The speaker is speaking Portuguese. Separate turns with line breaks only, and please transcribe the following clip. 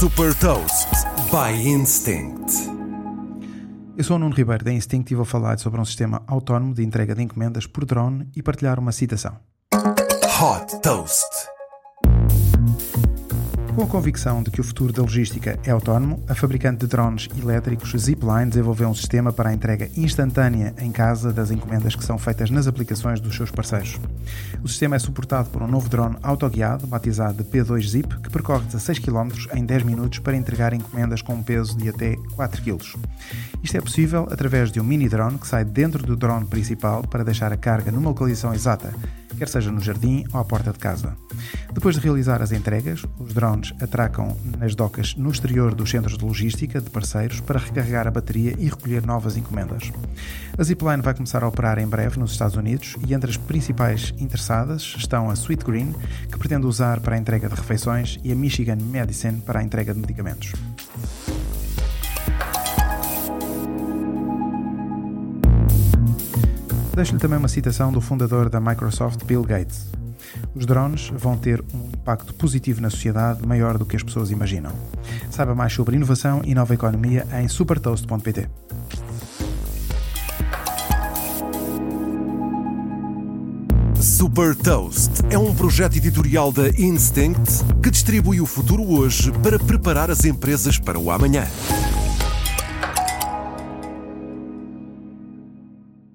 Super Toast by Instinct.
Eu sou o Nuno Ribeiro da Instinct e vou falar sobre um sistema autónomo de entrega de encomendas por drone e partilhar uma citação.
Hot Toast.
Com a convicção de que o futuro da logística é autónomo, a fabricante de drones elétricos Zipline desenvolveu um sistema para a entrega instantânea em casa das encomendas que são feitas nas aplicações dos seus parceiros. O sistema é suportado por um novo drone autoguiado, batizado de P2 Zip, que percorre 16 km em 10 minutos para entregar encomendas com um peso de até 4 kg. Isto é possível através de um mini drone que sai dentro do drone principal para deixar a carga numa localização exata, quer seja no jardim ou à porta de casa. Depois de realizar as entregas, os drones atracam nas docas no exterior dos centros de logística de parceiros para recarregar a bateria e recolher novas encomendas. A Zipline vai começar a operar em breve nos Estados Unidos e entre as principais interessadas estão a Sweet Green, que pretende usar para a entrega de refeições, e a Michigan Medicine para a entrega de medicamentos. Deixo-lhe também uma citação do fundador da Microsoft, Bill Gates. Os drones vão ter um impacto positivo na sociedade maior do que as pessoas imaginam. Saiba mais sobre inovação e nova economia em supertoast.pt.
Super Toast é um projeto editorial da Instinct que distribui o futuro hoje para preparar as empresas para o amanhã.